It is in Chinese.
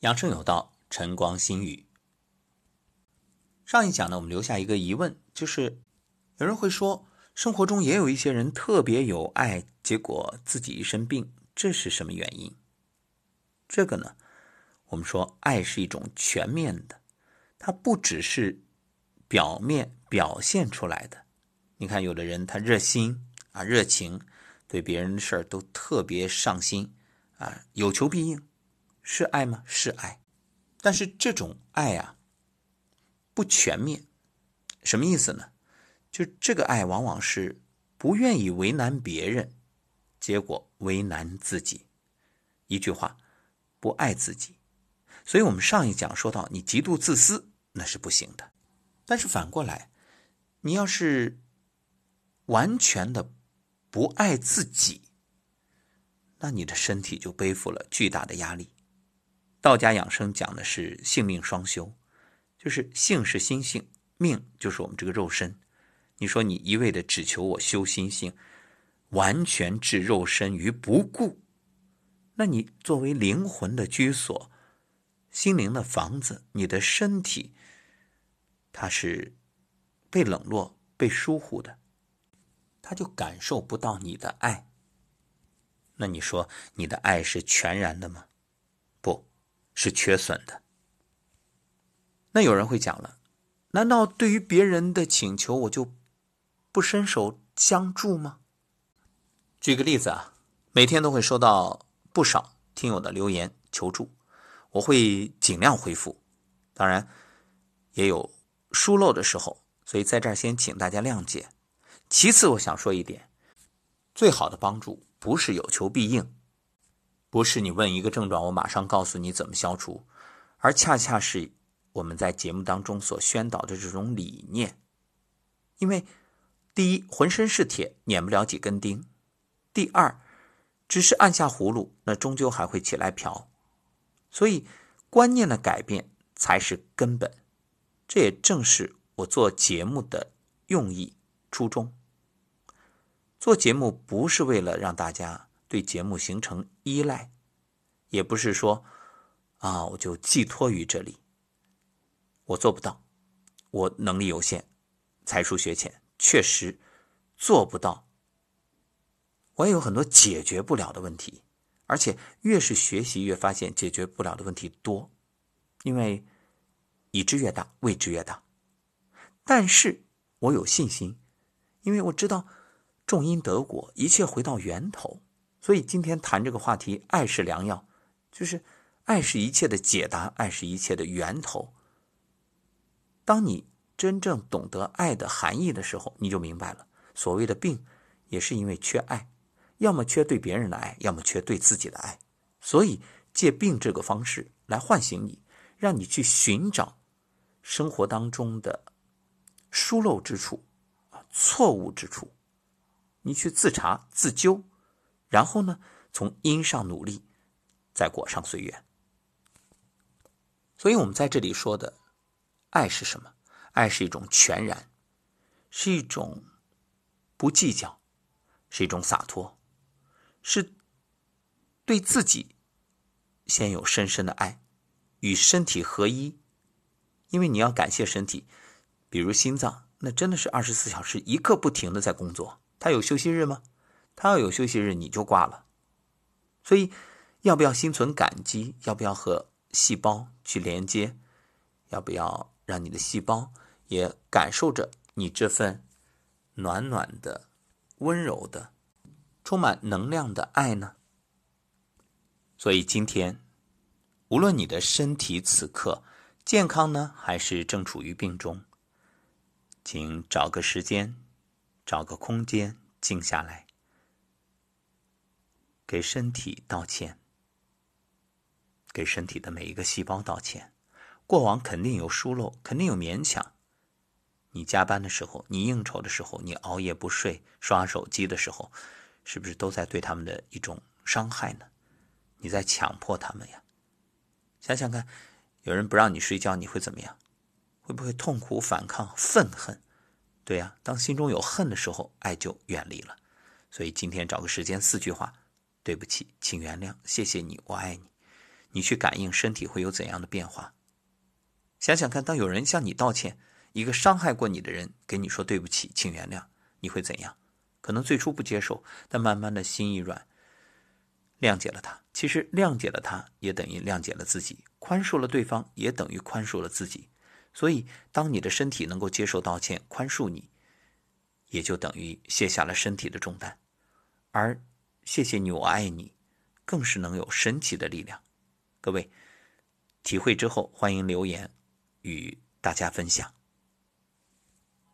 养生有道，晨光心语。上一讲呢，我们留下一个疑问，就是有人会说，生活中也有一些人特别有爱，结果自己一身病，这是什么原因？这个呢，我们说，爱是一种全面的，它不只是表面表现出来的。你看，有的人他热心啊，热情，对别人的事儿都特别上心啊，有求必应。是爱吗？是爱，但是这种爱啊，不全面。什么意思呢？就这个爱往往是不愿意为难别人，结果为难自己。一句话，不爱自己。所以我们上一讲说到，你极度自私那是不行的。但是反过来，你要是完全的不爱自己，那你的身体就背负了巨大的压力。道家养生讲的是性命双修，就是性是心性，命就是我们这个肉身。你说你一味的只求我修心性，完全置肉身于不顾，那你作为灵魂的居所、心灵的房子，你的身体它是被冷落、被疏忽的，他就感受不到你的爱。那你说你的爱是全然的吗？是缺损的。那有人会讲了，难道对于别人的请求，我就不伸手相助吗？举个例子啊，每天都会收到不少听友的留言求助，我会尽量回复，当然也有疏漏的时候，所以在这儿先请大家谅解。其次，我想说一点，最好的帮助不是有求必应。不是你问一个症状，我马上告诉你怎么消除，而恰恰是我们在节目当中所宣导的这种理念。因为第一，浑身是铁，碾不了几根钉；第二，只是按下葫芦，那终究还会起来瓢。所以，观念的改变才是根本。这也正是我做节目的用意初衷。做节目不是为了让大家。对节目形成依赖，也不是说啊，我就寄托于这里。我做不到，我能力有限，才疏学浅，确实做不到。我也有很多解决不了的问题，而且越是学习，越发现解决不了的问题多，因为已知越大，未知越大。但是我有信心，因为我知道种因得果，一切回到源头。所以今天谈这个话题，爱是良药，就是爱是一切的解答，爱是一切的源头。当你真正懂得爱的含义的时候，你就明白了，所谓的病，也是因为缺爱，要么缺对别人的爱，要么缺对自己的爱。所以借病这个方式来唤醒你，让你去寻找生活当中的疏漏之处，错误之处，你去自查自纠。然后呢，从因上努力，再果上随缘。所以，我们在这里说的爱是什么？爱是一种全然，是一种不计较，是一种洒脱，是对自己先有深深的爱，与身体合一。因为你要感谢身体，比如心脏，那真的是二十四小时一刻不停的在工作，它有休息日吗？他要有休息日，你就挂了。所以，要不要心存感激？要不要和细胞去连接？要不要让你的细胞也感受着你这份暖暖的、温柔的、充满能量的爱呢？所以，今天无论你的身体此刻健康呢，还是正处于病中，请找个时间，找个空间，静下来。给身体道歉，给身体的每一个细胞道歉。过往肯定有疏漏，肯定有勉强。你加班的时候，你应酬的时候，你熬夜不睡、刷手机的时候，是不是都在对他们的一种伤害呢？你在强迫他们呀？想想看，有人不让你睡觉，你会怎么样？会不会痛苦、反抗、愤恨？对呀，当心中有恨的时候，爱就远离了。所以今天找个时间，四句话。对不起，请原谅，谢谢你，我爱你。你去感应身体会有怎样的变化。想想看，当有人向你道歉，一个伤害过你的人给你说对不起，请原谅，你会怎样？可能最初不接受，但慢慢的心一软，谅解了他。其实谅解了他，也等于谅解了自己；宽恕了对方，也等于宽恕了自己。所以，当你的身体能够接受道歉、宽恕你，也就等于卸下了身体的重担。而谢谢你，我爱你，更是能有神奇的力量。各位体会之后，欢迎留言与大家分享。